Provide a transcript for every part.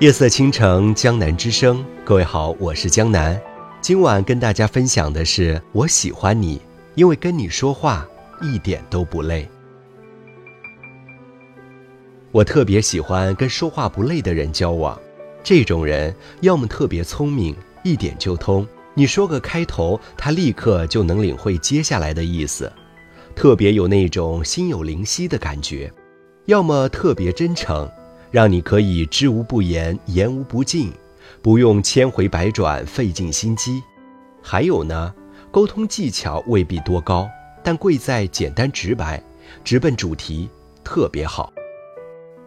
夜色倾城，江南之声。各位好，我是江南。今晚跟大家分享的是，我喜欢你，因为跟你说话一点都不累。我特别喜欢跟说话不累的人交往，这种人要么特别聪明，一点就通，你说个开头，他立刻就能领会接下来的意思，特别有那种心有灵犀的感觉；要么特别真诚。让你可以知无不言，言无不尽，不用千回百转，费尽心机。还有呢，沟通技巧未必多高，但贵在简单直白，直奔主题，特别好。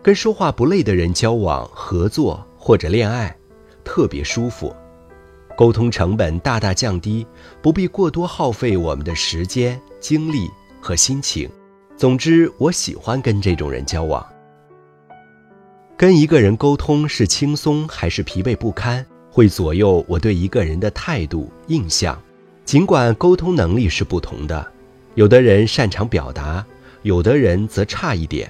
跟说话不累的人交往、合作或者恋爱，特别舒服，沟通成本大大降低，不必过多耗费我们的时间、精力和心情。总之，我喜欢跟这种人交往。跟一个人沟通是轻松还是疲惫不堪，会左右我对一个人的态度印象。尽管沟通能力是不同的，有的人擅长表达，有的人则差一点，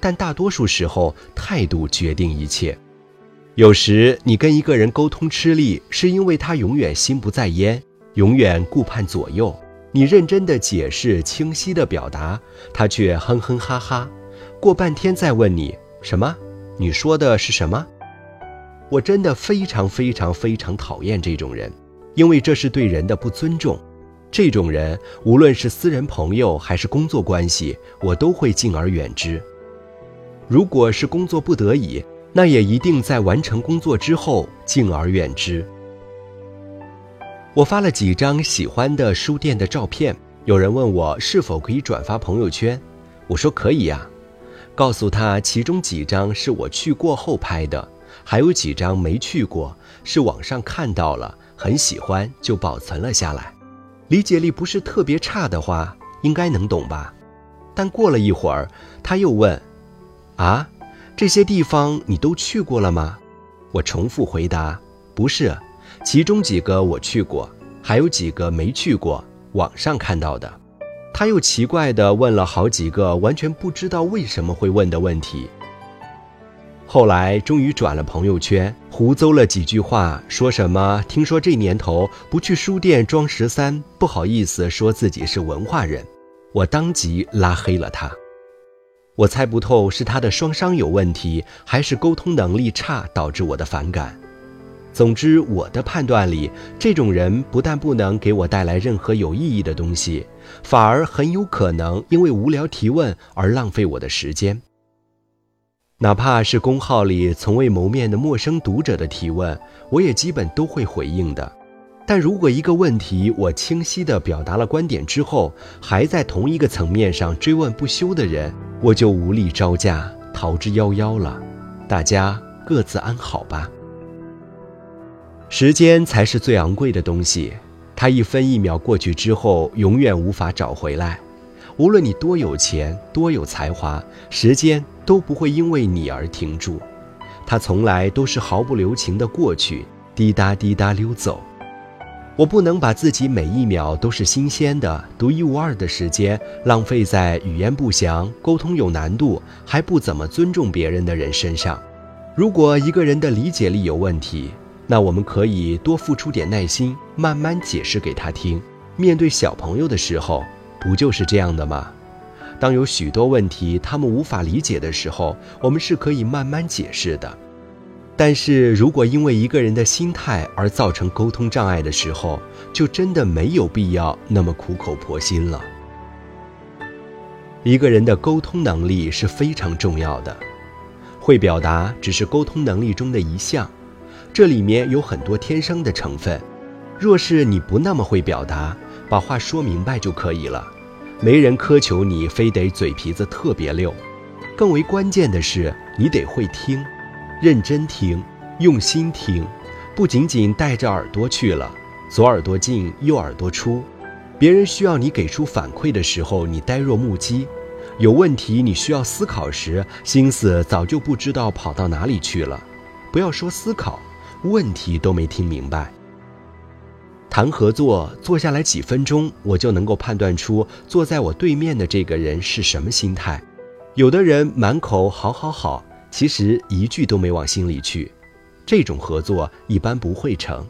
但大多数时候态度决定一切。有时你跟一个人沟通吃力，是因为他永远心不在焉，永远顾盼左右。你认真的解释，清晰的表达，他却哼哼哈哈，过半天再问你什么。你说的是什么？我真的非常非常非常讨厌这种人，因为这是对人的不尊重。这种人无论是私人朋友还是工作关系，我都会敬而远之。如果是工作不得已，那也一定在完成工作之后敬而远之。我发了几张喜欢的书店的照片，有人问我是否可以转发朋友圈，我说可以呀。告诉他，其中几张是我去过后拍的，还有几张没去过，是网上看到了，很喜欢就保存了下来。理解力不是特别差的话，应该能懂吧？但过了一会儿，他又问：“啊，这些地方你都去过了吗？”我重复回答：“不是，其中几个我去过，还有几个没去过，网上看到的。”他又奇怪地问了好几个完全不知道为什么会问的问题。后来终于转了朋友圈，胡诌了几句话，说什么听说这年头不去书店装十三，不好意思说自己是文化人。我当即拉黑了他。我猜不透是他的双商有问题，还是沟通能力差导致我的反感。总之，我的判断里，这种人不但不能给我带来任何有意义的东西，反而很有可能因为无聊提问而浪费我的时间。哪怕是公号里从未谋面的陌生读者的提问，我也基本都会回应的。但如果一个问题我清晰地表达了观点之后，还在同一个层面上追问不休的人，我就无力招架，逃之夭夭了。大家各自安好吧。时间才是最昂贵的东西，它一分一秒过去之后，永远无法找回来。无论你多有钱、多有才华，时间都不会因为你而停住，它从来都是毫不留情的过去，滴答滴答溜走。我不能把自己每一秒都是新鲜的、独一无二的时间浪费在语言不详、沟通有难度、还不怎么尊重别人的人身上。如果一个人的理解力有问题，那我们可以多付出点耐心，慢慢解释给他听。面对小朋友的时候，不就是这样的吗？当有许多问题他们无法理解的时候，我们是可以慢慢解释的。但是如果因为一个人的心态而造成沟通障碍的时候，就真的没有必要那么苦口婆心了。一个人的沟通能力是非常重要的，会表达只是沟通能力中的一项。这里面有很多天生的成分，若是你不那么会表达，把话说明白就可以了。没人苛求你非得嘴皮子特别溜，更为关键的是你得会听，认真听，用心听，不仅仅带着耳朵去了，左耳朵进右耳朵出。别人需要你给出反馈的时候，你呆若木鸡；有问题你需要思考时，心思早就不知道跑到哪里去了。不要说思考。问题都没听明白。谈合作，坐下来几分钟，我就能够判断出坐在我对面的这个人是什么心态。有的人满口好好好，其实一句都没往心里去；这种合作一般不会成。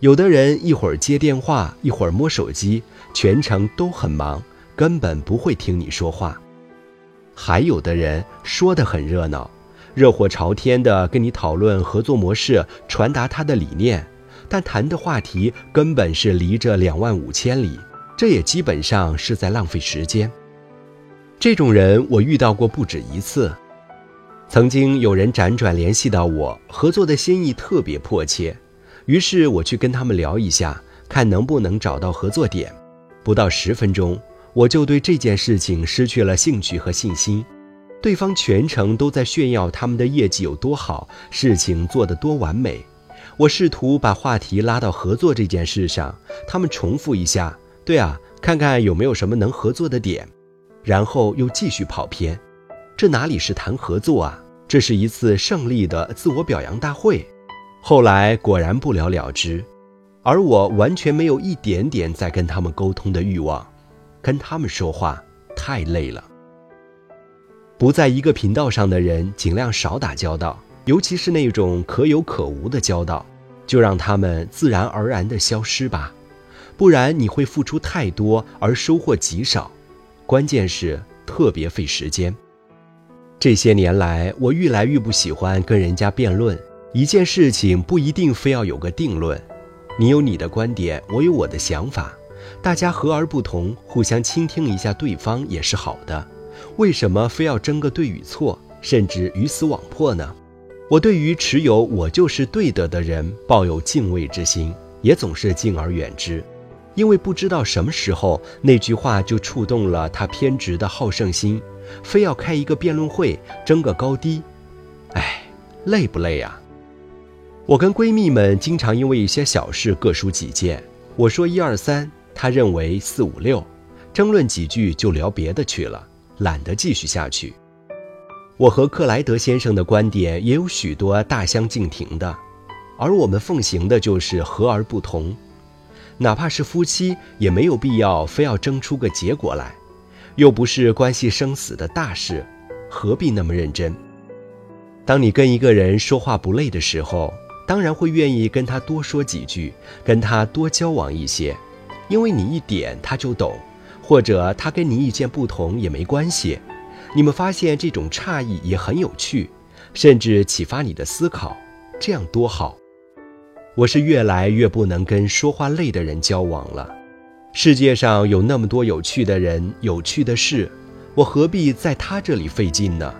有的人一会儿接电话，一会儿摸手机，全程都很忙，根本不会听你说话。还有的人说的很热闹，热火朝天的跟你讨论合作模式，传达他的理念，但谈的话题根本是离着两万五千里，这也基本上是在浪费时间。这种人我遇到过不止一次。曾经有人辗转联系到我，合作的心意特别迫切。于是我去跟他们聊一下，看能不能找到合作点。不到十分钟，我就对这件事情失去了兴趣和信心。对方全程都在炫耀他们的业绩有多好，事情做得多完美。我试图把话题拉到合作这件事上，他们重复一下：“对啊，看看有没有什么能合作的点。”然后又继续跑偏。这哪里是谈合作啊？这是一次胜利的自我表扬大会。后来果然不了了之，而我完全没有一点点在跟他们沟通的欲望，跟他们说话太累了。不在一个频道上的人，尽量少打交道，尤其是那种可有可无的交道，就让他们自然而然的消失吧，不然你会付出太多而收获极少，关键是特别费时间。这些年来，我愈来愈不喜欢跟人家辩论。一件事情不一定非要有个定论，你有你的观点，我有我的想法，大家和而不同，互相倾听一下对方也是好的。为什么非要争个对与错，甚至鱼死网破呢？我对于持有“我就是对的”的人抱有敬畏之心，也总是敬而远之，因为不知道什么时候那句话就触动了他偏执的好胜心，非要开一个辩论会争个高低。哎，累不累啊？我跟闺蜜们经常因为一些小事各抒己见，我说一二三，她认为四五六，争论几句就聊别的去了，懒得继续下去。我和克莱德先生的观点也有许多大相径庭的，而我们奉行的就是和而不同，哪怕是夫妻，也没有必要非要争出个结果来，又不是关系生死的大事，何必那么认真？当你跟一个人说话不累的时候。当然会愿意跟他多说几句，跟他多交往一些，因为你一点他就懂，或者他跟你意见不同也没关系。你们发现这种诧异也很有趣，甚至启发你的思考，这样多好。我是越来越不能跟说话累的人交往了。世界上有那么多有趣的人、有趣的事，我何必在他这里费劲呢？